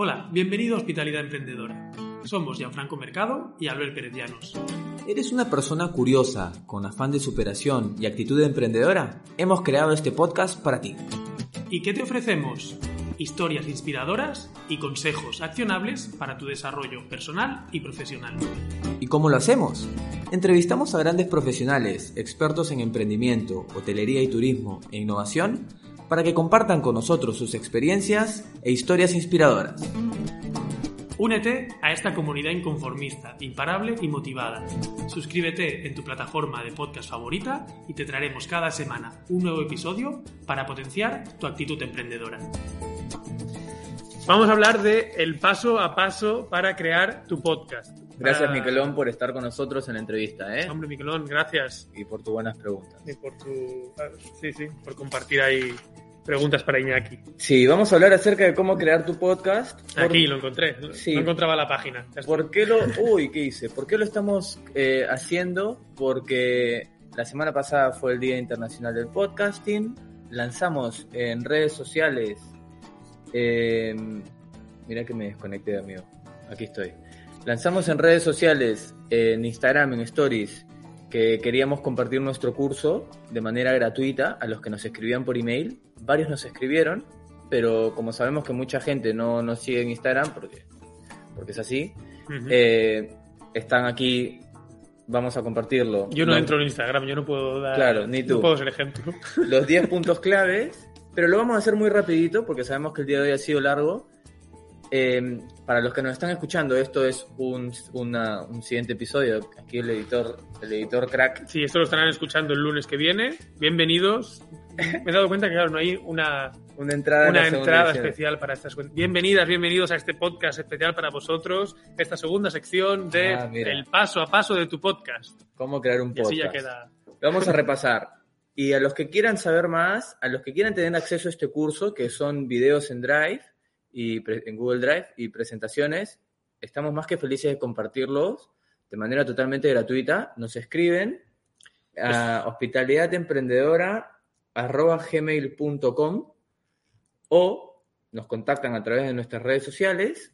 Hola, bienvenido a Hospitalidad Emprendedora. Somos Gianfranco Mercado y Albert Pérez Llanos. ¿Eres una persona curiosa, con afán de superación y actitud emprendedora? Hemos creado este podcast para ti. ¿Y qué te ofrecemos? Historias inspiradoras y consejos accionables para tu desarrollo personal y profesional. ¿Y cómo lo hacemos? Entrevistamos a grandes profesionales, expertos en emprendimiento, hotelería y turismo e innovación para que compartan con nosotros sus experiencias e historias inspiradoras. Únete a esta comunidad inconformista, imparable y motivada. Suscríbete en tu plataforma de podcast favorita y te traeremos cada semana un nuevo episodio para potenciar tu actitud emprendedora. Vamos a hablar de el paso a paso para crear tu podcast. Gracias, Para- Miquelón, por estar con nosotros en la entrevista, ¿eh? Hombre, Miquelón, gracias. Y por tus buenas preguntas. Y por tu... Sí, sí, por compartir ahí preguntas para Iñaki. Sí, vamos a hablar acerca de cómo crear tu podcast. Por- Aquí lo encontré. Sí. No encontraba la página. ¿Por qué lo, uy, qué hice? ¿Por qué lo estamos eh, haciendo? Porque la semana pasada fue el Día Internacional del Podcasting. Lanzamos en redes sociales. eh, mira que me desconecté, amigo. Aquí estoy. Lanzamos en redes sociales, en Instagram, en Stories, que queríamos compartir nuestro curso de manera gratuita a los que nos escribían por email. Varios nos escribieron, pero como sabemos que mucha gente no nos sigue en Instagram, porque, porque es así, Ujú. eh, están aquí, vamos a compartirlo. yo no Los- entro en Instagram, yo no puedo dar... Claro, ni tú. No puedo ser ejemplo. Los 10 puntos claves, pero lo vamos a hacer muy rapidito porque sabemos que el día de hoy ha sido largo. Eh, para los que nos están escuchando, esto es un, una- un siguiente episodio. Aquí el editor, el editor crack. Sí, esto lo estarán escuchando el lunes que viene. Bienvenidos. Me he dado cuenta que, claro, no hay una, Una entrada. en una entrada especial para estas. Bienvenidas, bienvenidos a este podcast especial para vosotros. Esta segunda sección de Ah, el paso a paso de tu podcast. Cómo crear un Y así podcast. ya queda. Vamos a repasar. Y a los que quieran saber más, a los que quieran tener acceso a este curso, que son videos en Drive y en Google Drive y presentaciones, estamos más que felices de compartirlos de manera totalmente gratuita. Nos escriben a hospitalidademprendedora@gmail.com o nos contactan a través de nuestras redes sociales,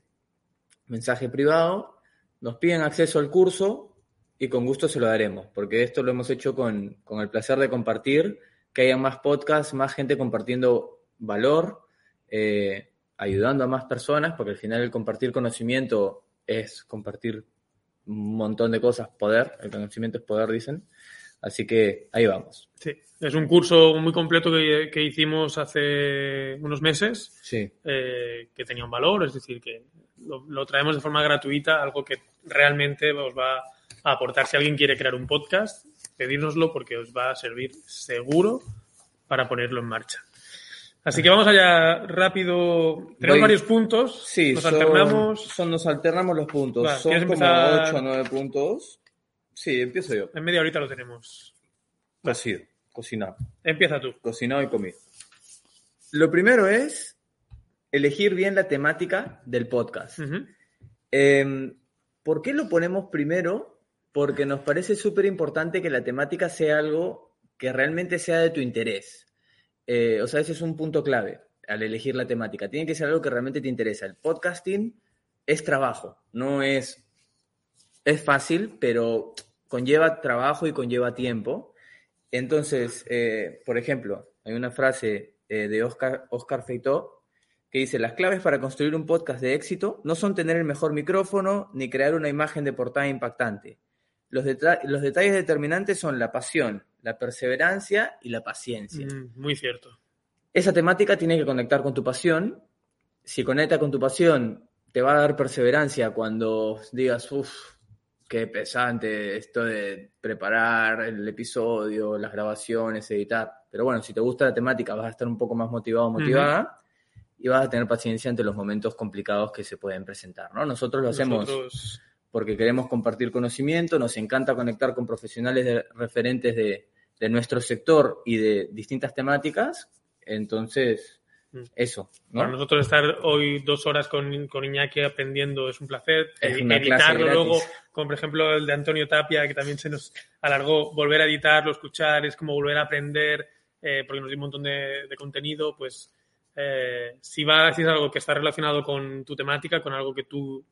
mensaje privado, nos piden acceso al curso y con gusto se lo daremos, porque esto lo hemos hecho con, con el placer de compartir, que haya más podcasts, más gente compartiendo valor, eh, ayudando a más personas, porque al final el compartir conocimiento es compartir un montón de cosas, poder, el conocimiento es poder, dicen. Así que ahí vamos. Sí, es un curso muy completo que, que hicimos hace unos meses. Sí, eh, que tenía un valor, es decir, que lo, lo traemos de forma gratuita, algo que realmente os va a aportar. Si alguien quiere crear un podcast, pedírnoslo porque os va a servir seguro para ponerlo en marcha. Así que vamos allá rápido. Tenemos Voy- varios puntos. sí nos son- alternamos. son- nos alternamos los puntos. Son ¿quieres como empezar? 8 o 9 puntos. Sí, empiezo yo. En media horita lo tenemos. Cocido, cocinado. Empieza tú. cocinado y comido. Lo primero es elegir bien la temática del podcast. Eh, ¿Por qué lo ponemos primero? Porque nos parece súper importante que la temática sea algo que realmente sea de tu interés. Eh, o sea, ese es un punto clave al elegir la temática. Tiene que ser algo que realmente te interesa. El podcasting es trabajo, no es... Es fácil, pero conlleva trabajo y conlleva tiempo. Entonces, eh, por ejemplo, hay una frase eh, de Oscar, Oscar Feitó que dice, las claves para construir un podcast de éxito no son tener el mejor micrófono ni crear una imagen de portada impactante. Los, deta- los detalles determinantes son la pasión, la perseverancia y la paciencia. Mm, muy cierto. Esa temática tiene que conectar con tu pasión. Si conecta con tu pasión, te va a dar perseverancia cuando digas, uff, qué pesante esto de preparar el episodio, las grabaciones, editar. Pero bueno, si te gusta la temática, vas a estar un poco más motivado o motivada y vas a tener paciencia ante los momentos complicados que se pueden presentar, ¿no? Nosotros lo hacemos Nosotros- porque queremos compartir conocimiento, nos encanta conectar con profesionales de- referentes de, de nuestro sector y de distintas temáticas. Entonces, Mm. eso, ¿no? Para nosotros estar hoy dos horas con, con Iñaki aprendiendo es un placer. Es Editarlo luego, como por ejemplo el de Antonio Tapia, que también se nos alargó, volver a editarlo, escuchar, es como volver a aprender, eh, porque nos dio un montón de, de contenido, pues eh, si va a decir algo que está relacionado con tu temática, con algo que tú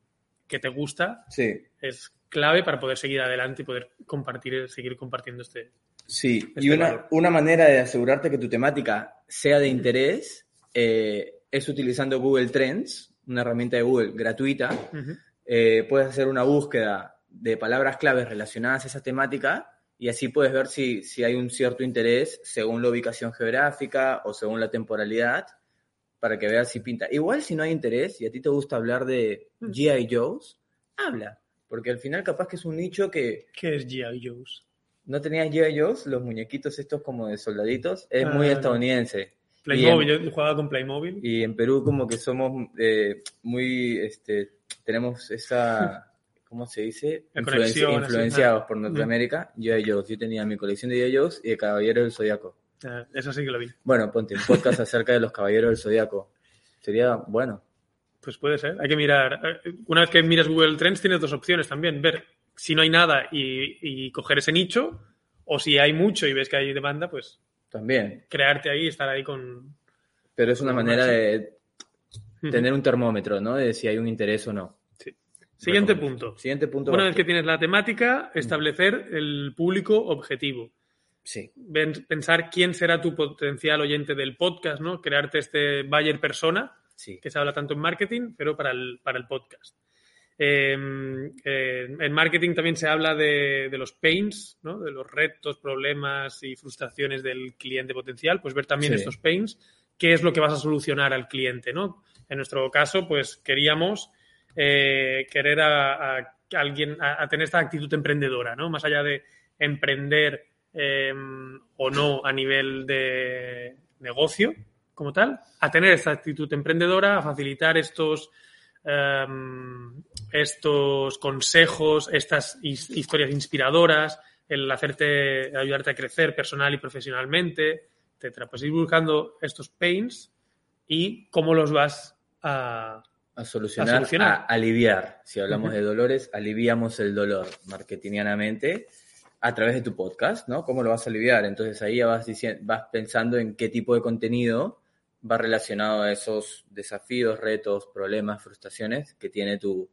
que te gusta, Sí, es clave para poder seguir adelante y poder compartir, seguir compartiendo este. sí. Este Y una, valor. una manera de asegurarte que tu temática sea de interés eh, es utilizando Google Trends, una herramienta de Google gratuita. Eh, puedes hacer una búsqueda de palabras claves relacionadas a esa temática y así puedes ver si, si hay un cierto interés según la ubicación geográfica o según la temporalidad para que veas si pinta. Igual si no hay interés y a ti te gusta hablar de Mm. G.I. Joe's, habla. Porque al final capaz que es un nicho que ¿Qué es G.I. Joe's? no tenías G.I. Joe's, los muñequitos estos como de soldaditos, es Ah, muy no. estadounidense. Playmobil, en- yo jugaba con Playmobil. Y en Perú como que somos eh, muy, este, tenemos esa, ¿cómo se dice? Influenci- influenciados ah. por Norteamérica. G.I. Joe's, yo tenía mi colección de G.I. Joe's y de Caballeros del Zodíaco. Ah, eso sí que lo vi. Bueno, ponte un podcast acerca de los Caballeros del Zodíaco. Sería bueno. Pues puede ser. Hay que mirar. eh, Una vez que miras Google Trends, tienes dos opciones también. Ver si no hay nada y, y coger ese nicho, o si hay mucho y ves que hay demanda, pues También. crearte ahí y estar ahí con. Pero es una manera de tener un termómetro, ¿no? De si hay un interés o no. Sí. Siguiente punto. Siguiente punto. Una vez que tienes la temática, establecer el público objetivo. Sí. Pensar quién será tu potencial oyente del podcast, ¿no? Crearte este buyer persona, Sí. que se habla tanto en marketing, pero para el, para el podcast. Eh, eh, en marketing también se habla de, de los pains, ¿no? de los retos, problemas y frustraciones del cliente potencial, pues ver también Sí. estos pains, qué es lo que vas a solucionar al cliente. ¿no? En nuestro caso, pues queríamos eh, querer a, a alguien, a, a tener esta actitud emprendedora, ¿no? más allá de emprender eh, o no a nivel de negocio como tal, a tener esta actitud emprendedora, a facilitar estos em, estos consejos, estas his- historias inspiradoras, el hacerte, ayudarte a crecer personal y profesionalmente, etcétera. Pues ir buscando estos pains y cómo los vas a... A solucionar, A solucionar. a aliviar. Si hablamos de dolores, aliviamos el dolor marketingianamente a través de tu podcast, ¿no? ¿Cómo lo vas a aliviar? Entonces ahí ya vas, diciendo, vas pensando en qué tipo de contenido va relacionado a esos desafíos, retos, problemas, frustraciones que tiene tu,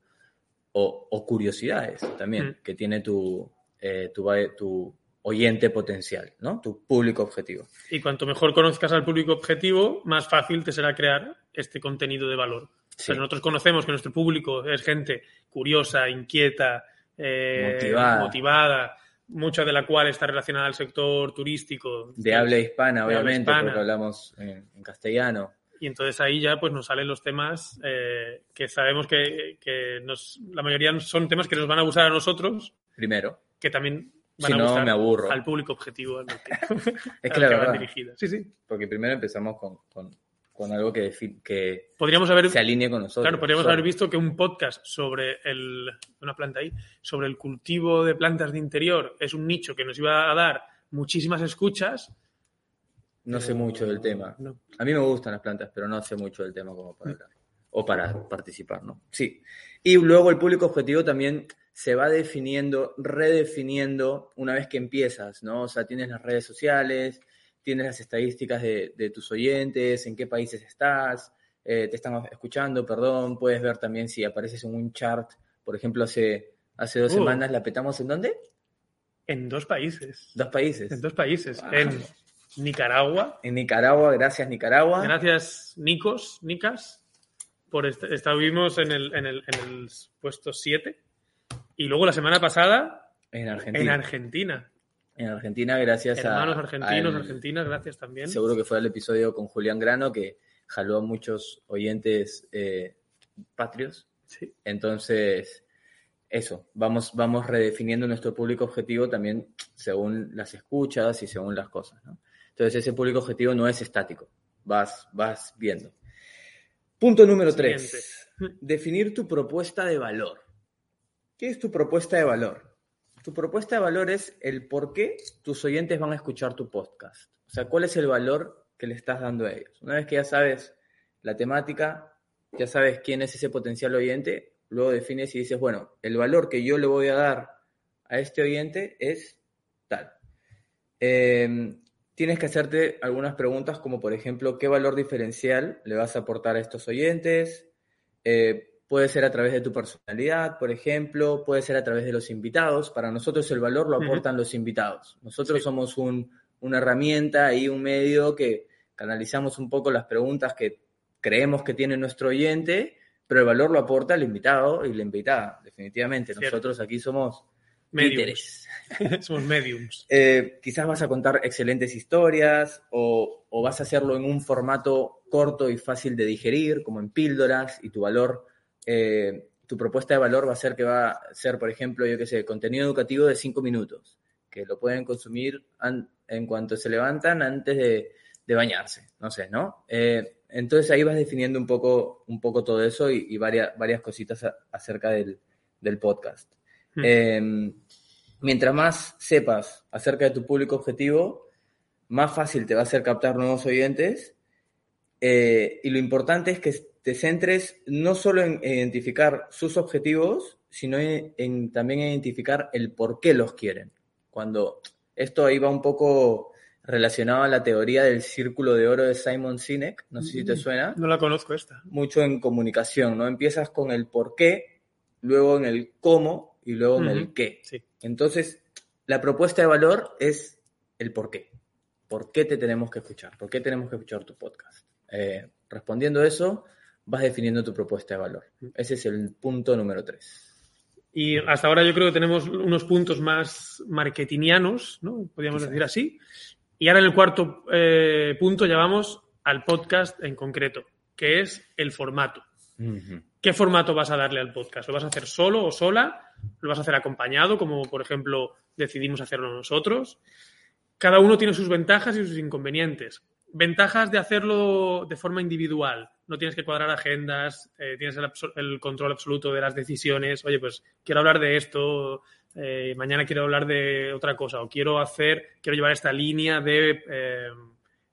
o, o curiosidades también, Mm. que tiene tu, eh, tu, oyente potencial, ¿no? Tu público objetivo. Y cuanto mejor conozcas al público objetivo, más fácil te será crear este contenido de valor. Sí. Pero nosotros conocemos que nuestro público es gente curiosa, inquieta, eh, Motivada. motivada, mucha de la cual está relacionada al sector turístico. De habla hispana, De habla obviamente, hispana. porque hablamos en, en castellano. Y entonces ahí ya pues nos salen los temas eh, que sabemos que, que nos, la mayoría son temas que nos van a gustar a nosotros, Primero. que también van Si a no, gustar me aburro. al público objetivo al que, Es que la verdad, dirigidas. Sí, sí. porque primero empezamos con, con- con algo que, que Podríamos haber se alinee con nosotros. Claro, podríamos haber visto que un podcast sobre el, una planta ahí, sobre el cultivo de plantas de interior es un nicho que nos iba a dar muchísimas escuchas. No sé mucho del tema. no. A mí me gustan las plantas, pero no sé mucho del tema como para hablar. O para participar, ¿no? Sí. Y luego el público objetivo también se va definiendo, redefiniendo una vez que empiezas, ¿no? O sea, tienes las redes sociales, tienes las estadísticas de, de tus oyentes, en qué países estás, eh, te están escuchando, perdón, puedes ver también si apareces en un chart, por ejemplo, hace, hace dos Uh. semanas la petamos en dónde? En dos países. Dos países. En dos países. Wow. En Nicaragua. En Nicaragua, gracias Nicaragua. Gracias, Nicos, Nicas, por est- estuvimos en el, en el, en el puesto 7. Y luego la semana pasada En Argentina. en Argentina. En Argentina, gracias a. Hermanos argentinos, argentinas, gracias también. Seguro que fue el episodio con Julián Grano que jaló a muchos oyentes eh, patrios. Sí. Entonces, eso, vamos, vamos redefiniendo nuestro público objetivo también según las escuchas y según las cosas. ¿no? Entonces, ese público objetivo no es estático, vas, vas viendo. Punto número tres. Definir tu propuesta de valor. ¿Qué es tu propuesta de valor? Tu propuesta de valor es el por qué tus oyentes van a escuchar tu podcast. O sea, cuál es el valor que le estás dando a ellos. Una vez que ya sabes la temática, ya sabes quién es ese potencial oyente, luego defines y dices, bueno, el valor que yo le voy a dar a este oyente es tal. Eh, tienes que hacerte algunas preguntas como por ejemplo, ¿qué valor diferencial le vas a aportar a estos oyentes? Eh, puede ser a través de tu personalidad, por ejemplo, puede ser a través de los invitados. Para nosotros el valor lo aportan los invitados. Nosotros somos una herramienta y un medio que canalizamos un poco las preguntas que creemos que tiene nuestro oyente, pero el valor lo aporta el invitado y la invitada, definitivamente. Nosotros aquí somos Mediums. Somos mediums. Eh, quizás vas a contar excelentes historias o, vas a hacerlo en un formato corto y fácil de digerir, como en píldoras, y tu valor, eh, tu propuesta de valor va a ser que va a ser, por ejemplo, yo qué sé, contenido educativo de cinco minutos, que lo pueden consumir en cuanto se levantan antes de, bañarse, no sé, ¿no? Eh, entonces ahí vas definiendo un poco, un poco todo eso y, varias, varias cositas acerca del, del podcast. Hmm. Em, mientras más sepas acerca de tu público objetivo, más fácil te va a ser captar nuevos oyentes. Eh, y lo importante es que te centres no solo en identificar sus objetivos, sino en, también identificar el por qué los quieren. Cuando esto ahí va un poco relacionado a la teoría del círculo de oro de Simon Sinek, no sé si te mm, suena. No la conozco esta. Mucho en comunicación, ¿no? Empiezas con el por qué, luego en el cómo y luego en el qué. Entonces, la propuesta de valor es el por qué. ¿Por qué te tenemos que escuchar? ¿Por qué tenemos que escuchar tu podcast? Eh, respondiendo a eso, vas definiendo tu propuesta de valor. Ese es el punto número tres. Y hasta ahora yo creo que tenemos unos puntos más marketingianos, ¿no? Podríamos decir así. Y ahora en el cuarto eh, punto ya vamos al podcast en concreto, que es el formato. ¿Qué formato vas a darle al podcast? ¿Lo vas a hacer solo o sola? ¿Lo vas a hacer acompañado, como por ejemplo decidimos hacerlo nosotros? Cada uno tiene sus ventajas y sus inconvenientes. Ventajas de hacerlo de forma individual. No tienes que cuadrar agendas, eh, tienes el, control absoluto de las decisiones. Oye, pues quiero hablar de esto, eh, mañana quiero hablar de otra cosa, o quiero hacer, quiero llevar esta línea de, eh,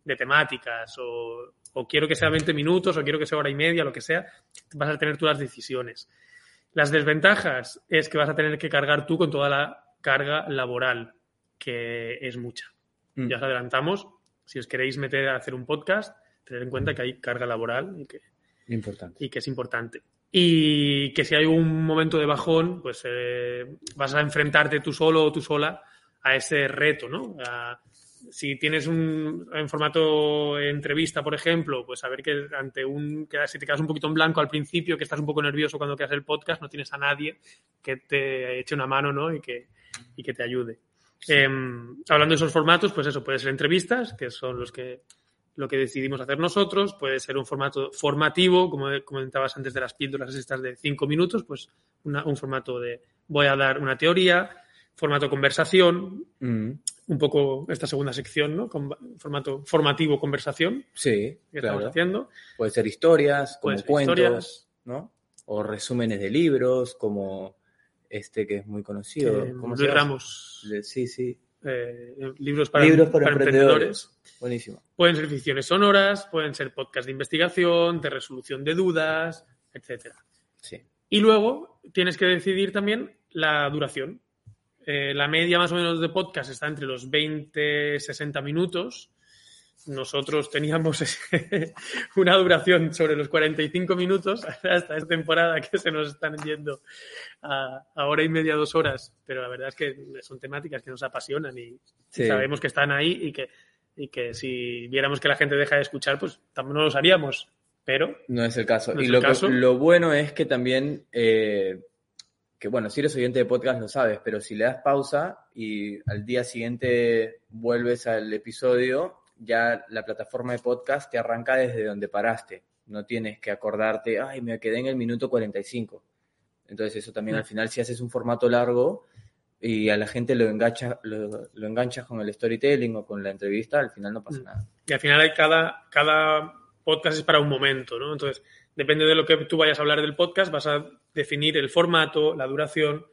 de temáticas, o o quiero que sea 20 minutos, o quiero que sea hora y media, lo que sea, vas a tener tú las decisiones. Las desventajas es que vas a tener que cargar tú con toda la carga laboral, que es mucha. Mm. Ya os adelantamos, si os queréis meter a hacer un podcast, tener en cuenta que hay carga laboral y que, importante. Y que es importante. Y que si hay un momento de bajón, pues eh, vas a enfrentarte tú solo o tú sola a ese reto, ¿no? si tienes un en formato entrevista, por ejemplo, pues saber que ante un que si te quedas un poquito en blanco al principio, que estás un poco nervioso cuando quedas el podcast, no tienes a nadie que te eche una mano, ¿no? Y que, y que te ayude. Em, hablando de esos formatos, pues eso, puede ser entrevistas, que son los que lo que decidimos hacer nosotros, puede ser un formato formativo, como comentabas antes de las píldoras estas de cinco minutos, pues un formato de voy a dar una teoría, formato conversación, mm un poco esta segunda sección, ¿no? Con formato formativo conversación. Sí, que estamos haciendo. Puede ser historias, como cuentos, ¿no? O resúmenes de libros, como este que es muy conocido. Eh, ¿Cómo Luis Ramos. Sí, sí. Eh, libros para, emprendedores. Buenísimo. Pueden ser ficciones sonoras, pueden ser podcasts de investigación, de resolución de dudas, etcétera. Sí. Y luego tienes que decidir también la duración. Eh, la media más o menos de podcast está entre los 20 60 minutos. Nosotros teníamos una duración sobre los 45 minutos hasta esta temporada que se nos están yendo a, hora y media, dos horas. Pero la verdad es que son temáticas que nos apasionan y sabemos que están ahí y que, y que si viéramos que la gente deja de escuchar, pues también no los haríamos. Pero no es el caso. y lo, lo, bueno es que también eh, que bueno, si eres oyente de podcast lo sabes, pero si le das pausa y al día siguiente vuelves al episodio, ya la plataforma de podcast te arranca desde donde paraste. No tienes que acordarte, ay, me quedé en el minuto 45. Entonces eso también al mm. final si haces un formato largo y a la gente lo engancha, lo, enganchas con el storytelling o con la entrevista, al final no pasa mm. nada. Y al final hay cada, cada podcast es para un momento, ¿no? Entonces, depende de lo que tú vayas a hablar del podcast, vas a definir el formato, la duración.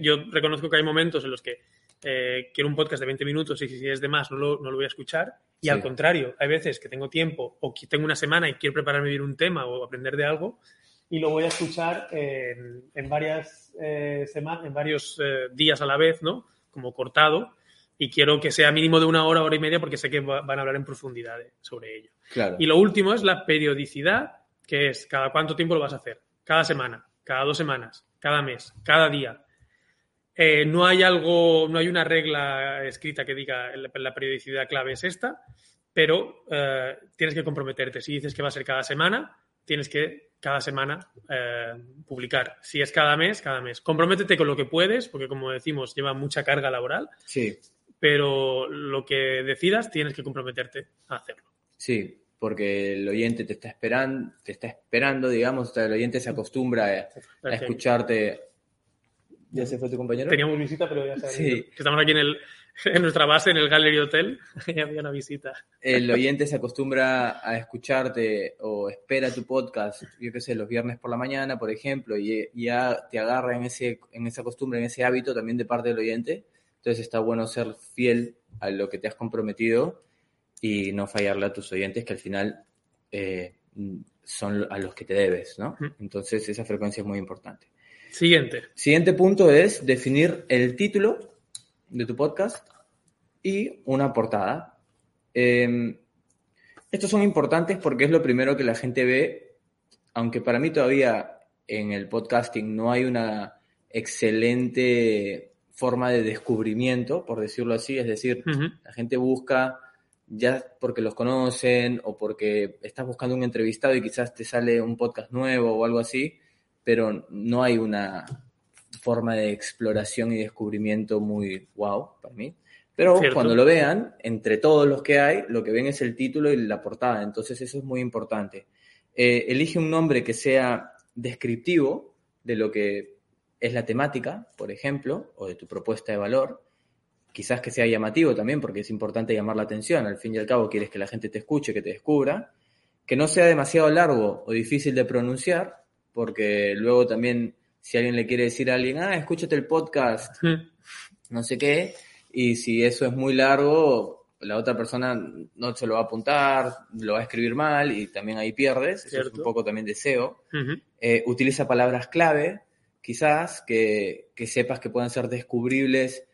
Yo, reconozco que hay momentos en los que eh, quiero un podcast de 20 minutos y si es de más no lo, no lo voy a escuchar. Y al contrario, hay veces que tengo tiempo o que tengo una semana y quiero prepararme un tema o aprender de algo y lo voy a escuchar en, varias eh, semanas, en varios eh, días a la vez, ¿no? Como cortado y quiero que sea mínimo de una hora, hora y media, porque sé que va- van a hablar en profundidad de- sobre ello. Claro. Y lo último es la periodicidad, que es cada cuánto tiempo lo vas a hacer. Cada semana, cada dos semanas, cada mes, cada día. Eh, no hay algo, no hay una regla escrita que diga la, periodicidad clave es esta, pero eh, tienes que comprometerte. Si dices que va a ser cada semana, tienes que cada semana eh, publicar. Si es cada mes, cada mes. Comprométete con lo que puedes, porque como decimos, lleva mucha carga laboral, Sí, pero lo que decidas tienes que comprometerte a hacerlo. sí, porque el oyente te está esperando, te está esperando, digamos, o sea, el oyente se acostumbra a, escucharte. ¿Ya se fue tu compañero? Teníamos visita, pero ya sabes. Sí. Estamos aquí en, el, en nuestra base, en el Gallery Hotel, y había una visita. El oyente se acostumbra a escucharte o espera tu podcast, yo qué sé, los viernes por la mañana, por ejemplo, y ya te agarra en, ese, en esa costumbre, en ese hábito también de parte del oyente. Entonces está bueno ser fiel a lo que te has comprometido y no fallarle a tus oyentes, que al final eh, son a los que te debes, ¿no? Entonces esa frecuencia es muy importante. Siguiente. Siguiente punto es definir el título de tu podcast y una portada. Eh, estos son importantes porque es lo primero que la gente ve, aunque para mí todavía en el podcasting no hay una excelente forma de descubrimiento, por decirlo así, es decir, la gente busca ya porque los conocen o porque estás buscando un entrevistado y quizás te sale un podcast nuevo o algo así, pero no hay una forma de exploración y descubrimiento muy wow para mí. Pero Cierto. cuando lo vean, entre todos los que hay, lo que ven es el título y la portada. Entonces eso es muy importante. Eh, elige un nombre que sea descriptivo de lo que es la temática, por ejemplo, o de tu propuesta de valor. Quizás que sea llamativo también, porque es importante llamar la atención. Al fin y al cabo, quieres que la gente te escuche, que te descubra. Que no sea demasiado largo o difícil de pronunciar, porque luego también, si alguien le quiere decir a alguien, ah, escúchate el podcast, no sé qué, y si eso es muy largo, la otra persona no se lo va a apuntar, lo va a escribir mal y también ahí pierdes. Eso es un poco también de SEO. Ujú. Eh, utiliza palabras clave, quizás, que, que sepas que puedan ser descubribles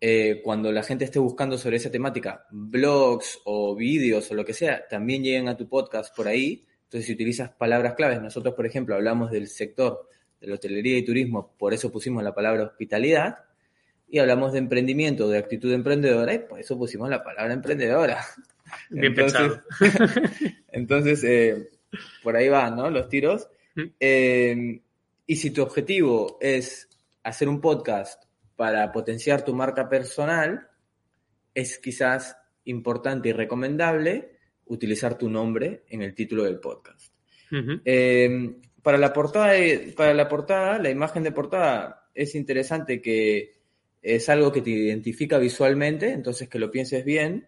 eh, cuando la gente esté buscando sobre esa temática, blogs o vídeos o lo que sea, también lleguen a tu podcast por ahí. Entonces, si utilizas palabras claves, nosotros, por ejemplo, hablamos del sector de la hotelería y turismo, por eso pusimos la palabra hospitalidad, y hablamos de emprendimiento, de actitud emprendedora, y por eso pusimos la palabra emprendedora. Bien Entonces- pensado. Entonces, eh, por ahí van, ¿no? Los tiros. Mm. Eh, y si tu objetivo es hacer un podcast para potenciar tu marca personal, es quizás importante y recomendable utilizar tu nombre en el título del podcast. Eh, para, la portada, para la portada, la imagen de portada, es interesante que es algo que te identifica visualmente, entonces que lo pienses bien.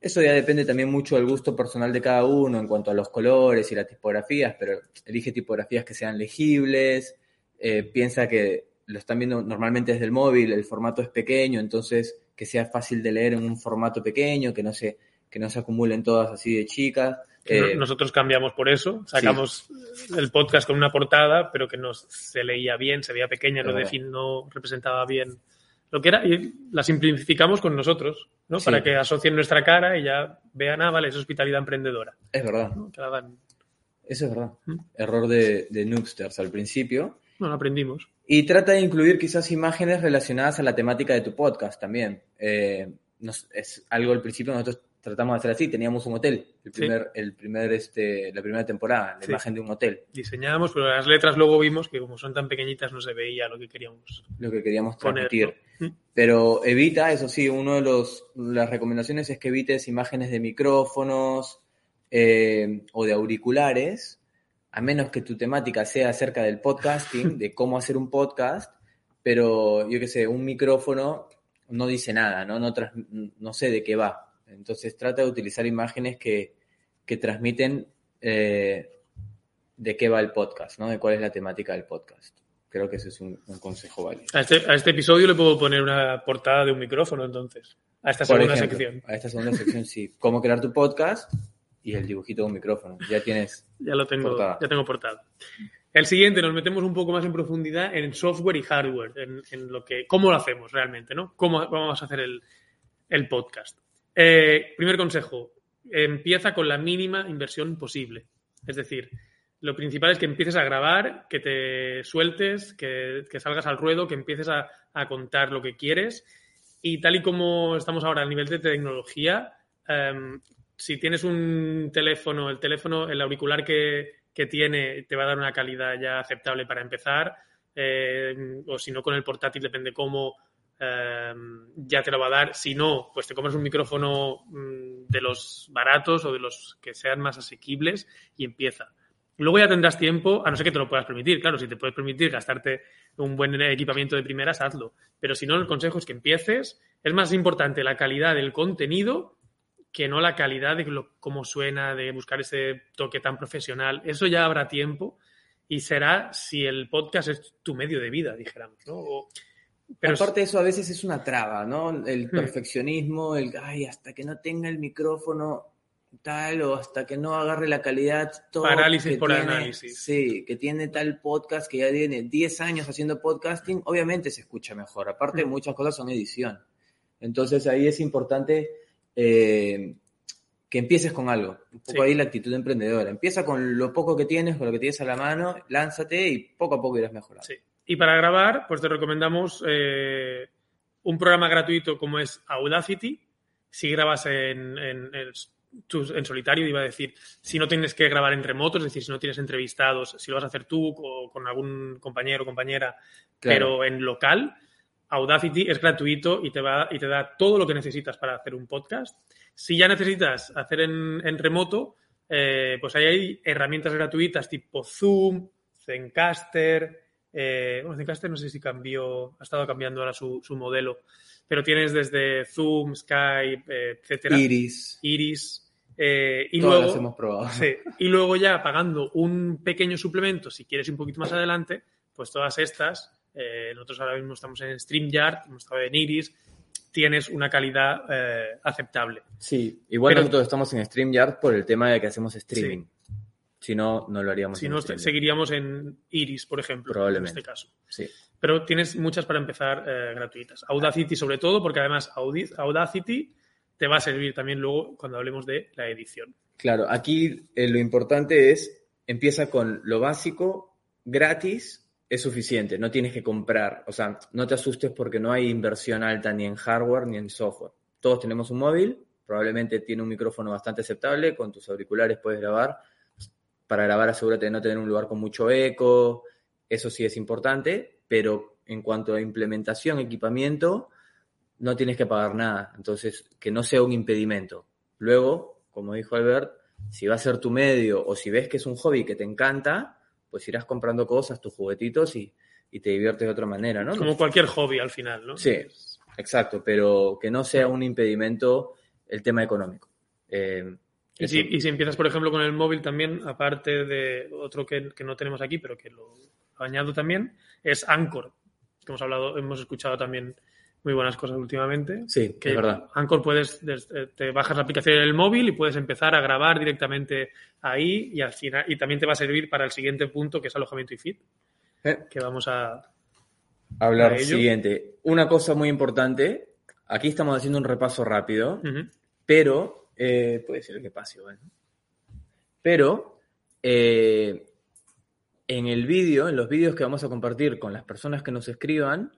Eso ya depende también mucho del gusto personal de cada uno en cuanto a los colores y las tipografías, pero elige tipografías que sean legibles, eh, piensa que lo están viendo normalmente desde el móvil, el formato es pequeño, entonces que sea fácil de leer en un formato pequeño, que no se, que no se acumulen todas así de chicas. Eh, Nosotros cambiamos por eso, sacamos el podcast con una portada, pero que no se leía bien, se veía pequeña, no, Claro. defin- no representaba bien lo que era, y la simplificamos con nosotros, ¿no? Sí. Para que asocien nuestra cara y ya vean, ah, vale, es hospitalidad emprendedora. es verdad. ¿no? Que hagan- Eso es verdad. ¿Mm? Error de, de Noobsters al principio. Bueno, aprendimos. Y trata de incluir quizás imágenes relacionadas a la temática de tu podcast también. Eh, nos- es algo al principio nosotros tratamos de hacer así. Teníamos un hotel, el Sí. primer, el primer, este, la primera temporada, la Sí. imagen de un hotel, Diseñamos, pero las letras luego vimos que como son tan pequeñitas no se veía lo que queríamos lo que queríamos poner. transmitir. ¿no? Mm. Pero evita, eso sí, uno de los las recomendaciones es que evites imágenes de micrófonos eh, o de auriculares, a menos que tu temática sea acerca del podcasting, de cómo hacer un podcast, pero yo qué sé, un micrófono no dice nada, ¿no? No, no sé de qué va. Entonces trata de utilizar imágenes que, que transmiten eh, de qué va el podcast, ¿no? De cuál es la temática del podcast. Creo que ese es un, un consejo válido. A este, a este episodio le puedo poner una portada de un micrófono, entonces. A esta Por segunda ejemplo, sección. A esta segunda sección, sí. Cómo crear tu podcast y el dibujito de un micrófono. Ya tienes. Ya lo tengo, Portada. ya tengo portada. El siguiente, nos metemos un poco más en profundidad en software y hardware, en, en lo que, cómo lo hacemos realmente, ¿no? ¿Cómo vamos a hacer el, el podcast. Eh, primer consejo, empieza con la mínima inversión posible. Es decir, lo principal es que empieces a grabar, que te sueltes, que, que salgas al ruedo, que empieces a, a, contar lo que quieres. Y tal y como estamos ahora a nivel de tecnología, um, si tienes un teléfono, el teléfono, el auricular que, que, tiene te va a dar una calidad ya aceptable para empezar. Eh, o si no, con el portátil, depende cómo, eh, ya te lo va a dar. Si no, pues te compras un micrófono mm, de los baratos o de los que sean más asequibles y empieza. Luego ya tendrás tiempo, a no ser que te lo puedas permitir. Claro, si te puedes permitir gastarte un buen equipamiento de primeras, hazlo. Pero si no, el consejo es que empieces. Es más importante la calidad del contenido que no la calidad de lo, cómo suena, de buscar ese toque tan profesional. Eso ya habrá tiempo y será si el podcast es tu medio de vida, dijéramos, ¿no? O, pero aparte de eso, a veces es una traba, ¿no? El perfeccionismo, el, ay, hasta que no tenga el micrófono tal o hasta que no agarre la calidad. Todo Parálisis por tiene, análisis. Sí, que tiene tal podcast que ya tiene 10 años haciendo podcasting, obviamente se escucha mejor. Aparte, mm. muchas cosas son edición. Entonces ahí es importante eh, que empieces con algo. Un poco sí. ahí la actitud emprendedora. Empieza con lo poco que tienes, con lo que tienes a la mano, lánzate y poco a poco irás mejorando. Sí. Y para grabar, pues te recomendamos eh, un programa gratuito como es Audacity. Si grabas en, en, en, solitario, iba a decir, si no tienes que grabar en remoto, es decir, si no tienes entrevistados, si lo vas a hacer tú o con algún compañero o compañera, claro. pero en local, Audacity es gratuito y te, va, y te da todo lo que necesitas para hacer un podcast. Si ya necesitas hacer en, en remoto, eh, pues ahí hay herramientas gratuitas tipo Zoom, Zencaster, eh, bueno, Zencaster no sé si cambió, ha estado cambiando ahora su, su modelo, pero tienes desde Zoom, Skype, eh, etcétera. Iris. Iris. Eh, y Todas luego, las hemos probado. Sí, y luego ya pagando un pequeño suplemento, si quieres un poquito más adelante, pues todas estas, eh, nosotros ahora mismo estamos en StreamYard, hemos estado en Iris, tienes una calidad eh, aceptable. Sí, igual pero, nosotros estamos en StreamYard por el tema de que hacemos streaming. Sí. Si no, no lo haríamos. Si no, seguiríamos en Iris, por ejemplo, Probablemente. en este caso. Sí. Pero tienes muchas para empezar eh, gratuitas. Audacity sobre todo, porque además Audacity te va a servir también luego cuando hablemos de la edición. Claro, aquí eh, lo importante es, empieza con lo básico, gratis, es suficiente, no tienes que comprar, o sea, no te asustes porque no hay inversión alta ni en hardware ni en software. Todos tenemos un móvil, probablemente tiene un micrófono bastante aceptable, con tus auriculares puedes grabar, para grabar asegúrate de no tener un lugar con mucho eco, eso sí es importante, pero en cuanto a implementación, equipamiento, no tienes que pagar nada, entonces que no sea un impedimento. Luego, como dijo Albert, si va a ser tu medio o si ves que es un hobby que te encanta, pues irás comprando cosas, tus juguetitos y, y te diviertes de otra manera, ¿no? Como cualquier hobby al final, ¿no? Sí, exacto, pero que no sea un impedimento el tema económico. Eh, y si, y si, empiezas, por ejemplo, con el móvil también, aparte de otro que, que no tenemos aquí, pero que lo, lo, añado también, es Anchor, que hemos hablado, hemos escuchado también muy buenas cosas últimamente. Sí, que es verdad. Anchor puedes, te bajas la aplicación en el móvil y puedes empezar a grabar directamente ahí y al final, y también te va a servir para el siguiente punto, que es alojamiento y feed, eh. que vamos a hablar a siguiente. Una cosa muy importante, aquí estamos haciendo un repaso rápido, uh -huh. pero eh, puede ser que pase igual. ¿no? Pero eh, en el vídeo, en los vídeos que vamos a compartir con las personas que nos escriban,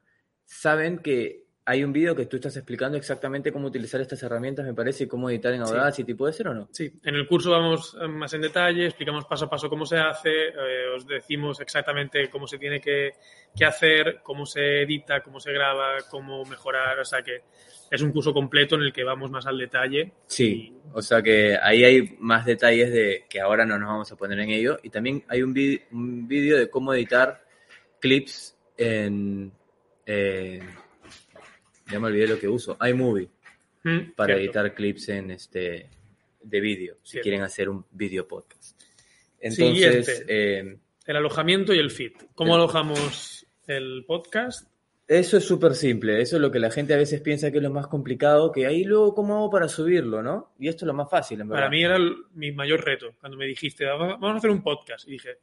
saben que hay un vídeo que tú estás explicando exactamente cómo utilizar estas herramientas, me parece, y cómo editar en Audacity. Sí. ¿Puede ser o no? Sí, en el curso vamos más en detalle, explicamos paso a paso cómo se hace, eh, os decimos exactamente cómo se tiene que, que, hacer, cómo se edita, cómo se graba, cómo mejorar, o sea que es un curso completo en el que vamos más al detalle. Sí, y... o sea que ahí hay más detalles de que ahora no nos vamos a poner en ello. Y también hay un vídeo de cómo editar clips en... Eh, ya me olvidé lo que uso, iMovie, mm, para cierto. editar clips en este de vídeo, si quieren hacer un video podcast. Entonces, Siguiente, eh, el alojamiento y el feed. ¿Cómo el, alojamos el podcast? Eso es súper simple, eso es lo que la gente a veces piensa que es lo más complicado, que ahí luego cómo hago para subirlo, ¿no? Y esto es lo más fácil, en verdad. Para mí era el, mi mayor reto, cuando me dijiste, vamos a hacer un podcast, y dije,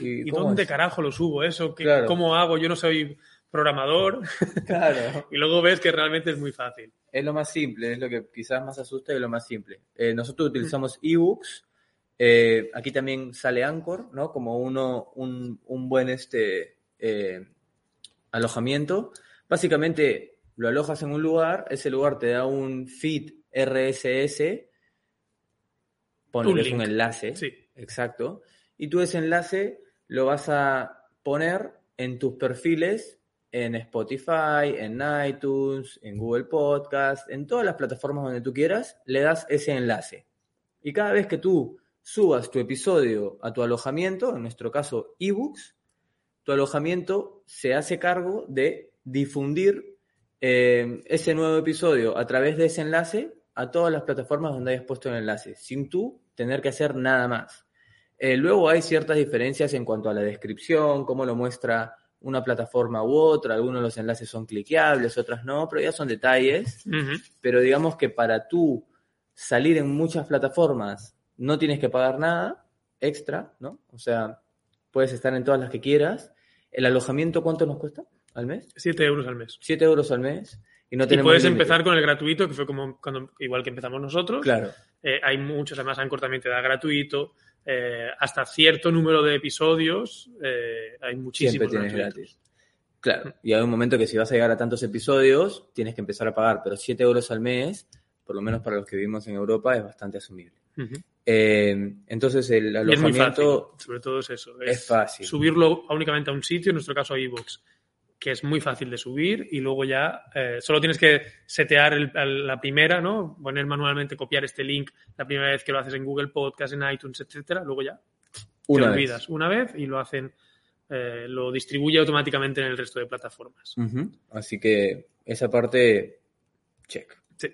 ¿y, ¿y dónde es? carajo lo subo eso? ¿Qué, claro. ¿Cómo hago? Yo no soy programador Claro. y luego ves que realmente es muy fácil. Es lo más simple, es lo que quizás más asusta y lo más simple. Eh, nosotros utilizamos ebooks. eh, aquí también sale Anchor, ¿no? Como uno, un, un buen este, eh, alojamiento. Básicamente lo alojas en un lugar, ese lugar te da un feed RSS, pones un enlace, Sí. exacto, y tú ese enlace lo vas a poner en tus perfiles en Spotify, en iTunes, en Google Podcast, en todas las plataformas donde tú quieras, le das ese enlace. Y cada vez que tú subas tu episodio a tu alojamiento, en nuestro caso ebooks, tu alojamiento se hace cargo de difundir eh, ese nuevo episodio a través de ese enlace a todas las plataformas donde hayas puesto el enlace, sin tú tener que hacer nada más. Eh, luego hay ciertas diferencias en cuanto a la descripción, cómo lo muestra una plataforma u otra, algunos de los enlaces son cliqueables, otras no, pero ya son detalles pero digamos que para tú salir en muchas plataformas no tienes que pagar nada extra, ¿no? O sea, puedes estar en todas las que quieras. ¿El alojamiento cuánto nos cuesta al mes? 7 euros al mes. 7 euros al mes. Y no Y tenemos puedes límite. empezar con el gratuito, que fue como cuando, igual que empezamos nosotros. Claro, Eh, hay muchos, además Anchor también te da gratuito. Eh, hasta cierto número de episodios eh, hay muchísimos siempre tienes gratis. Claro, y hay un momento que si vas a llegar a tantos episodios, tienes que empezar a pagar, pero 7 euros al mes, por lo menos para los que vivimos en Europa, es bastante asumible. Eh, entonces el Y es muy fácil, alojamiento sobre todo es eso. es fácil. Subirlo únicamente a un sitio, en nuestro caso a iVoox, que es muy fácil de subir y luego ya eh, solo tienes que setear el- la primera, ¿no? Poner manualmente, copiar este link la primera vez que lo haces en Google Podcast, en iTunes, etcétera. Luego ya una te vez. olvidas una vez y lo hacen, eh, lo distribuye automáticamente en el resto de plataformas. Así que esa parte, check. Sí.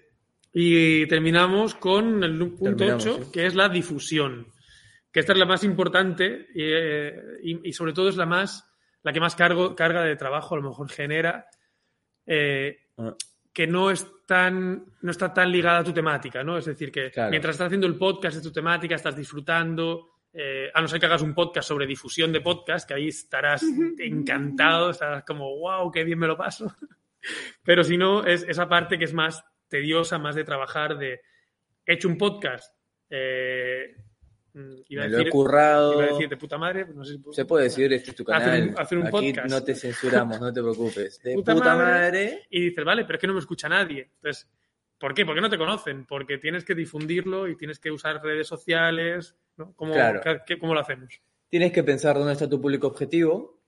Y terminamos con el punto Terminamos, 8, sí. que es la difusión. Que esta es la más importante y, eh, y- y sobre todo es la más la que más cargo, carga de trabajo a lo mejor genera, eh, Ah. que no es tan, no está tan ligada a tu temática, ¿no? Es decir, que Claro. mientras estás haciendo el podcast de tu temática, estás disfrutando, eh, a no ser que hagas un podcast sobre difusión de podcast, que ahí estarás encantado, estarás como, wow, qué bien me lo paso. Pero si no, es esa parte que es más tediosa, más de trabajar, de he hecho un podcast, eh, iba, a Me lo he currado. iba a decir de puta madre, no sé si puedo- Se puede decir, este es tu Hacer canal. un- hacer un Aquí podcast. no te censuramos, no te preocupes. De Puta puta, madre. madre. Y dices, vale, pero es que no me escucha nadie. Entonces, ¿por qué? Porque no te conocen, porque tienes que difundirlo y tienes que usar redes sociales, ¿no? ¿Cómo, Claro. qué- qué- cómo lo hacemos? Tienes que pensar dónde está tu público objetivo,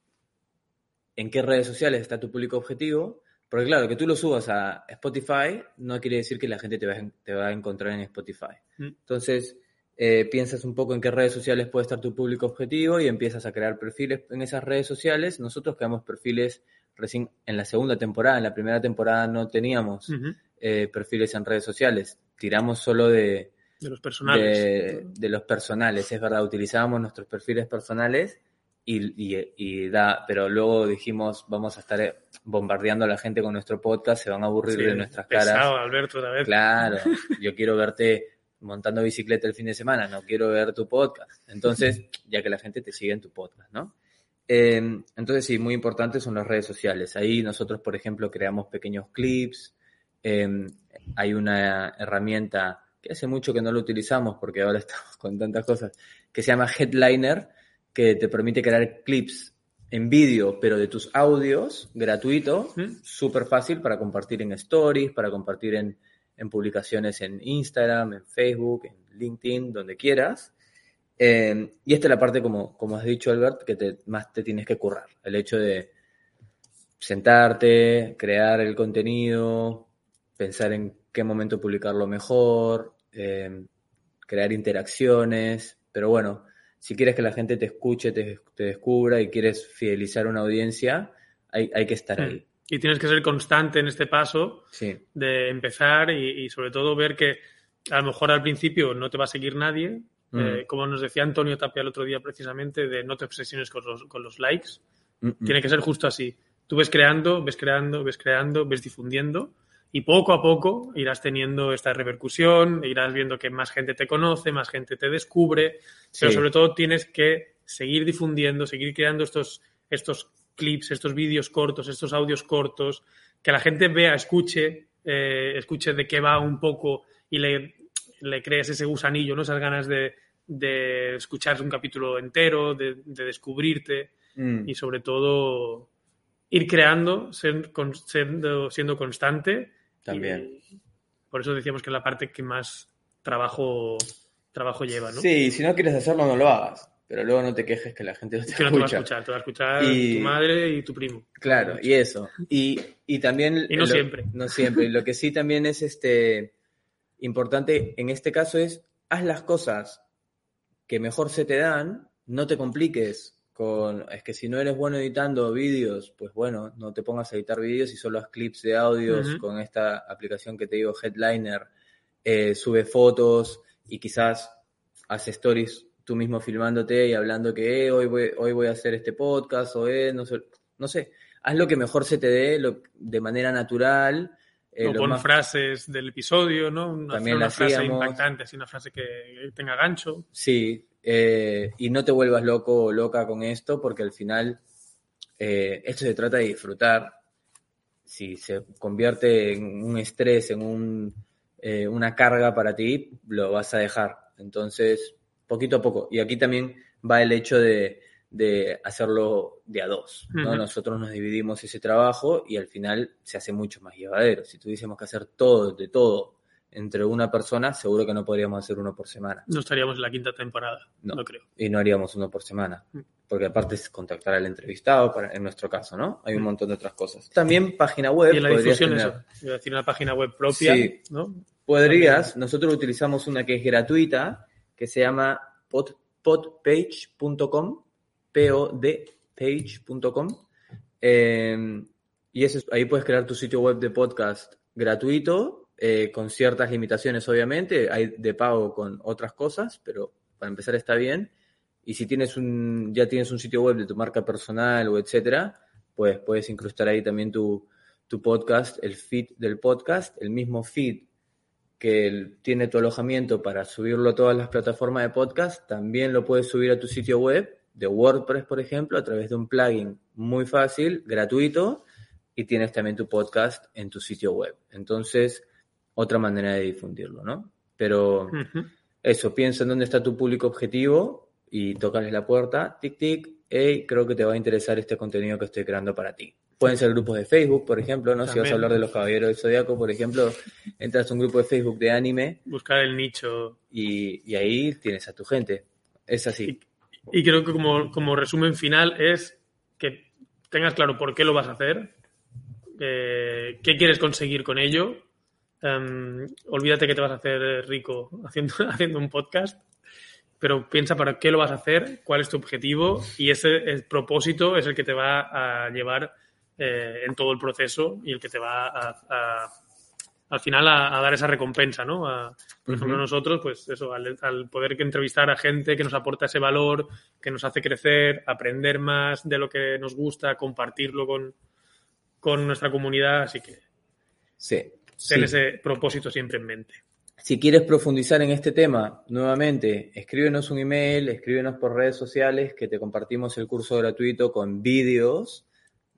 en qué redes sociales está tu público objetivo. Porque claro, que tú lo subas a Spotify no quiere decir que la gente te va a, te va a encontrar en Spotify. Mm. Entonces, eh, piensas un poco en qué redes sociales puede estar tu público objetivo y empiezas a crear perfiles en esas redes sociales. Nosotros creamos perfiles recién en la segunda temporada. En la primera temporada no teníamos eh, perfiles en redes sociales. Tiramos solo de, De los personales. de, de los personales, es verdad, utilizábamos nuestros perfiles personales y, y- y da, pero luego dijimos, vamos a estar eh, bombardeando a la gente con nuestro podcast, se van a aburrir Sí, de nuestras pesado, caras. Alberto, otra vez. Claro, yo quiero verte montando bicicleta el fin de semana, no quiero ver tu podcast. Entonces, ya que la gente te sigue en tu podcast, ¿no? Eh, entonces, sí, muy importante son las redes sociales. Ahí nosotros, por ejemplo, creamos pequeños clips. eh, hay una herramienta que hace mucho que no lo utilizamos porque ahora estamos con tantas cosas, que se llama Headliner, que te permite crear clips en vídeo, pero de tus audios, gratuito, ¿Mm? súper fácil para compartir en stories, para compartir en, en publicaciones en Instagram, en Facebook, en LinkedIn, donde quieras. Eh, y esta es la parte, como, como has dicho, Albert, que te, más te tienes que currar. El hecho de sentarte, crear el contenido, pensar en qué momento publicarlo mejor, eh, crear interacciones. Pero bueno, si quieres que la gente te escuche, te, te descubra y quieres fidelizar una audiencia, hay, hay que estar Mm. ahí. Y tienes que ser constante en este paso Sí. de empezar y, y sobre todo ver que a lo mejor al principio no te va a seguir nadie. Mm. Eh, como nos decía Antonio Tapia el otro día precisamente, de no te obsesiones con los, con los likes. Mm, mm. Tiene que ser justo así. Tú ves creando, ves creando, ves creando, ves difundiendo y poco a poco irás teniendo esta repercusión, irás viendo que más gente te conoce, más gente te descubre, pero sobre todo tienes que seguir difundiendo, seguir creando estos, estos clips, estos vídeos cortos, estos audios cortos, que la gente vea, escuche, eh, escuche de qué va un poco y le, le crees ese gusanillo, ¿no? Esas ganas de, de escuchar un capítulo entero, de, de descubrirte Mm. y sobre todo ir creando, ser- con- siendo, siendo constante. También. Y por eso decíamos que es la parte que más trabajo, trabajo lleva, ¿no? Sí, si no quieres hacerlo, no lo hagas. Pero luego no te quejes que la gente no te Que no te va a escucha. escuchar, te va a escuchar Y- tu madre y tu primo. Claro, y eso. Y, y también... Y no lo- siempre. No siempre. Lo que sí también es este importante en este caso es, haz las cosas que mejor se te dan, no te compliques con... Es que si no eres bueno editando vídeos, pues bueno, no te pongas a editar vídeos y solo haz clips de audios con esta aplicación que te digo, Headliner, eh, sube fotos y quizás hace stories tú mismo filmándote y hablando que eh, hoy, voy, hoy voy a hacer este podcast o eh, no sé, no sé, haz lo que mejor se te dé lo- de manera natural. eh, o pon más- frases del episodio, ¿no? Una, También una frase hacíamos. impactante, así una frase que tenga gancho. Sí, eh, y no te vuelvas loco o loca con esto porque al final eh, esto se trata de disfrutar. Si se convierte en un estrés, en un, una carga para ti, lo vas a dejar. Entonces, poquito a poco. Y aquí también va el hecho de, de hacerlo de a dos. ¿no? Nosotros nos dividimos ese trabajo y al final se hace mucho más llevadero. Si tuviésemos que hacer todo, de todo, entre una persona, seguro que no podríamos hacer uno por semana. No estaríamos en la quinta temporada, No. no, creo. Y no haríamos uno por semana. Mm. Porque aparte es contactar al entrevistado, para, en nuestro caso, ¿no? Hay un Mm. montón de otras cosas. También página web. Y en la difusión, tener. eso. Decir una página web propia, Sí. ¿no? Podrías, nosotros utilizamos una que es gratuita, que se llama pod- podpage.com, P-O-D-page.com. Eh, y eso es- ahí puedes crear tu sitio web de podcast gratuito, eh, con ciertas limitaciones, obviamente. Hay de pago con otras cosas, pero para empezar está bien. Y si tienes un, ya tienes un sitio web de tu marca personal o etcétera, pues puedes incrustar ahí también tu, tu podcast, el feed del podcast, el mismo feed que tiene tu alojamiento para subirlo a todas las plataformas de podcast, también lo puedes subir a tu sitio web de WordPress, por ejemplo, a través de un plugin muy fácil, gratuito, y tienes también tu podcast en tu sitio web. Entonces, otra manera de difundirlo, ¿no? Pero eso, piensa en dónde está tu público objetivo y tócales la puerta, tic, tic, hey, creo que te va a interesar este contenido que estoy creando para ti. Pueden ser grupos de Facebook, por ejemplo, ¿no? Si vas a hablar de los Caballeros del Zodiaco, por ejemplo, entras a un grupo de Facebook de anime Buscar el nicho. y, y ahí tienes a tu gente. Es así. Y creo que como, como resumen final es que tengas claro por qué lo vas a hacer, eh, qué quieres conseguir con ello. Em, olvídate que te vas a hacer rico haciendo, haciendo un podcast, pero piensa para qué lo vas a hacer, cuál es tu objetivo y ese el propósito es el que te va a llevar eh, en todo el proceso y el que te va a, a- al final a, a dar esa recompensa, ¿no? A- por ejemplo, Ujú. nosotros, pues eso, al, al poder que entrevistar a gente que nos aporta ese valor, que nos hace crecer, aprender más de lo que nos gusta, compartirlo con, con nuestra comunidad, así que Sí. ten sí. ese propósito siempre en mente. Si quieres profundizar en este tema, nuevamente, escríbenos un email, escríbenos por redes sociales, que te compartimos el curso gratuito con vídeos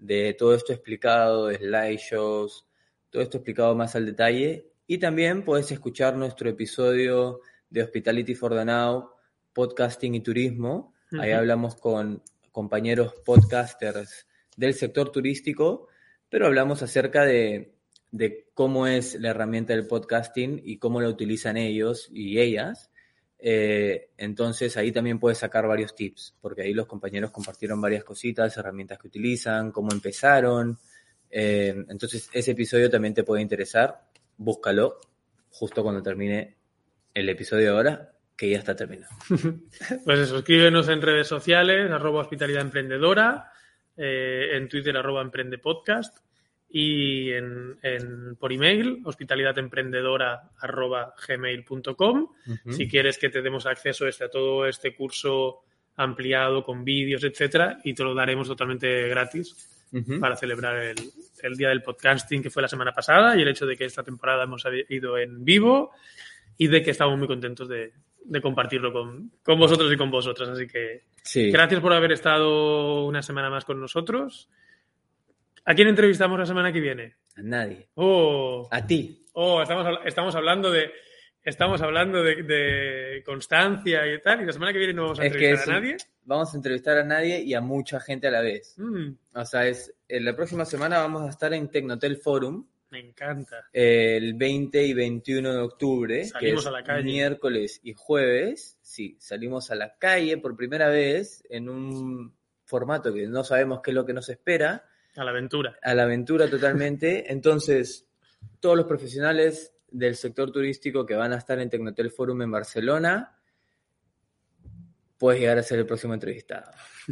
de todo esto explicado, de slideshows, todo esto explicado más al detalle. Y también puedes escuchar nuestro episodio de Hospitality for the Now, Podcasting y Turismo. Ahí Ujú. hablamos con compañeros podcasters del sector turístico, pero hablamos acerca de, de cómo es la herramienta del podcasting y cómo la utilizan ellos y ellas. Eh, entonces ahí también puedes sacar varios tips, porque ahí los compañeros compartieron varias cositas, herramientas que utilizan, cómo empezaron. Eh, entonces ese episodio también te puede interesar. Búscalo justo cuando termine el episodio ahora, que ya está terminado. Pues eso, escríbenos en redes sociales, arroba hospitalidad emprendedora, eh, en Twitter, arroba emprendepodcast y en, en- por email, hospitalidademprendedora, arroba gmail.com. Ujú. Si quieres que te demos acceso este, a todo este curso ampliado con vídeos, etcétera, y te lo daremos totalmente gratis para celebrar el, el día del podcasting que fue la semana pasada y el hecho de que esta temporada hemos ido en vivo y de que estamos muy contentos de, de compartirlo con, con vosotros y con vosotras. Así que Sí. gracias por haber estado una semana más con nosotros. ¿A quién entrevistamos la semana que viene? A nadie. Oh, A ti. oh estamos, estamos hablando de... Estamos hablando de, de constancia y tal, y la semana que viene no vamos a Es que entrevistar es a nadie. Vamos a entrevistar a nadie y a mucha gente a la vez. Mm, O sea, es, en la próxima semana vamos a estar en Tecnotel Forum me encanta. el 20 y 21 de octubre, Salimos que es a la calle. miércoles y jueves. Sí, salimos a la calle por primera vez en un formato que no sabemos qué es lo que nos espera, A la aventura. a la aventura totalmente. Entonces, todos los profesionales del sector turístico que van a estar en Tecnotel Forum en Barcelona, puedes llegar a ser el próximo entrevistado.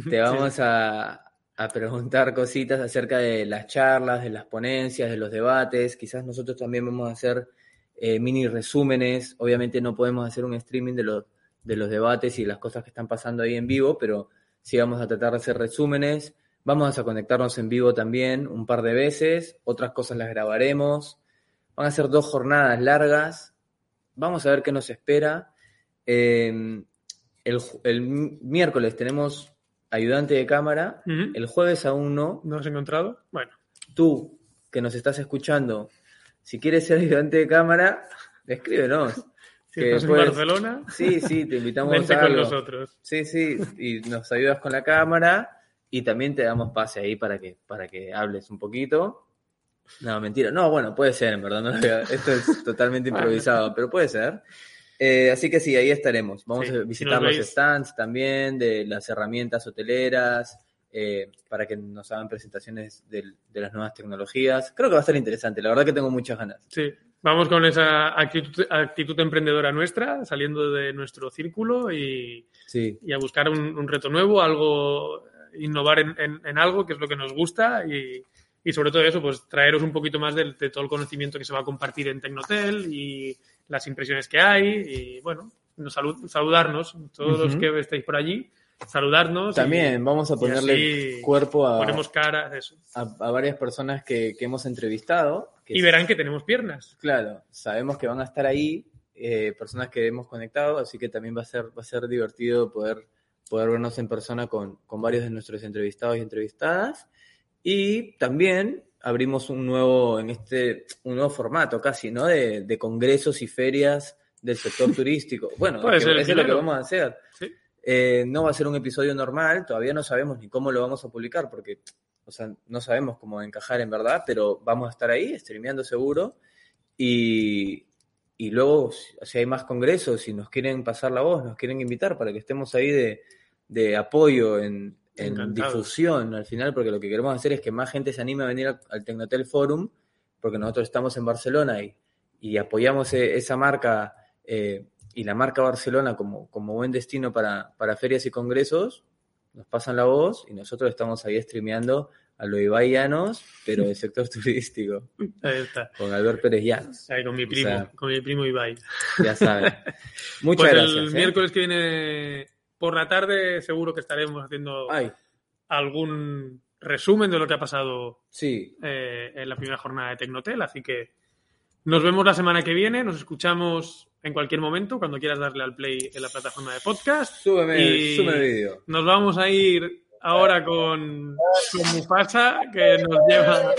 Te vamos a, a preguntar cositas acerca de las charlas, de las ponencias, de los debates. Quizás nosotros también vamos a hacer eh, mini resúmenes. Obviamente no podemos hacer un streaming de los, de los debates y las cosas que están pasando ahí en vivo, pero sí vamos a tratar de hacer resúmenes. Vamos a conectarnos en vivo también un par de veces. Otras cosas las grabaremos. Van a ser dos jornadas largas. Vamos a ver qué nos espera. Eh, el, miércoles tenemos ayudante de cámara. El jueves aún no. ¿No has encontrado? Bueno, Tú, que nos estás escuchando, si quieres ser ayudante de cámara, escríbenos. si Que estás después- en Barcelona, Sí, sí, te invitamos vente a con algo. nosotros. Sí, sí, y nos ayudas con la cámara y también te damos pase ahí para que, para que hables un poquito. No, mentira. No, bueno, puede ser, en verdad. no esto es totalmente improvisado, pero puede ser. Eh, así que sí, ahí estaremos. Vamos Sí, a si visitar los veis- stands también de las herramientas hoteleras eh, para que nos hagan presentaciones del- de, las nuevas tecnologías. Creo que va a estar interesante. La verdad que tengo muchas ganas. Sí, vamos con esa actitud, actitud emprendedora nuestra, saliendo de nuestro círculo y, Sí, y a buscar un, un reto nuevo, algo, innovar en, en- en algo que es lo que nos gusta y, y sobre todo eso, pues traeros un poquito más de, de todo el conocimiento que se va a compartir en Tecnotel y las impresiones que hay y bueno, nos salu- saludarnos, todos los que estéis por allí, saludarnos. y también vamos a ponerle cuerpo a, ponemos cara a eso. a, a varias personas que, que hemos entrevistado. que Y verán que tenemos piernas. Claro, sabemos que van a estar ahí eh, personas que hemos conectado, así que también va a ser, va a ser divertido poder, poder vernos en persona con, con varios de nuestros entrevistados y entrevistadas. Y también abrimos un nuevo, en este, un nuevo formato casi, ¿no? De, de congresos y ferias del sector turístico. Bueno, que eso es lo que vamos a hacer. Sí. Eh, no va a ser un episodio normal, todavía no sabemos ni cómo lo vamos a publicar, porque, o sea, no sabemos cómo encajar en verdad, pero vamos a estar ahí, streameando seguro. Y, y luego, si hay más congresos, si nos quieren pasar la voz, nos quieren invitar para que estemos ahí de, de apoyo en, en difusión al final, porque lo que queremos hacer es que más gente se anime a venir al, al Tecnotel Forum, porque nosotros estamos en Barcelona y, y apoyamos e- esa marca eh, y la marca Barcelona como, como buen destino para, para ferias y congresos, nos pasan la voz y nosotros estamos ahí streameando a los Ibaianos, pero del sector turístico, Ahí está. con Albert Pérez Llanos, Ahí con mi O primo, sea, con mi primo Ibai. ya saben. Muchas Pues gracias. el ¿eh? miércoles que viene por la tarde seguro que estaremos haciendo Ay, algún resumen de lo que ha pasado sí, eh, en la primera jornada de Tecnotel, así que nos vemos la semana que viene, nos escuchamos en cualquier momento, cuando quieras darle al play en la plataforma de podcast. súbeme, Y- súbeme el vídeo. Nos vamos a ir ahora con, con Mufasa, que nos lleva,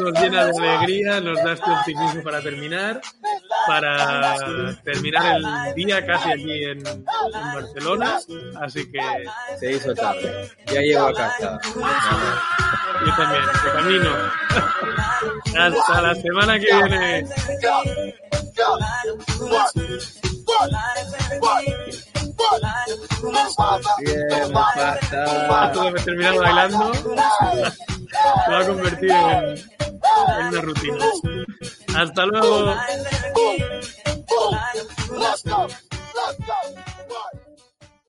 nos llena de alegría, nos da este optimismo para terminar, para terminar el día casi aquí en, en Barcelona. Así que Se hizo tarde. Ya llego a casa. yo también, de camino. Hasta la semana que viene. Bien, basta. Esto de terminar bailando se va a convertir en una rutina. Hasta luego.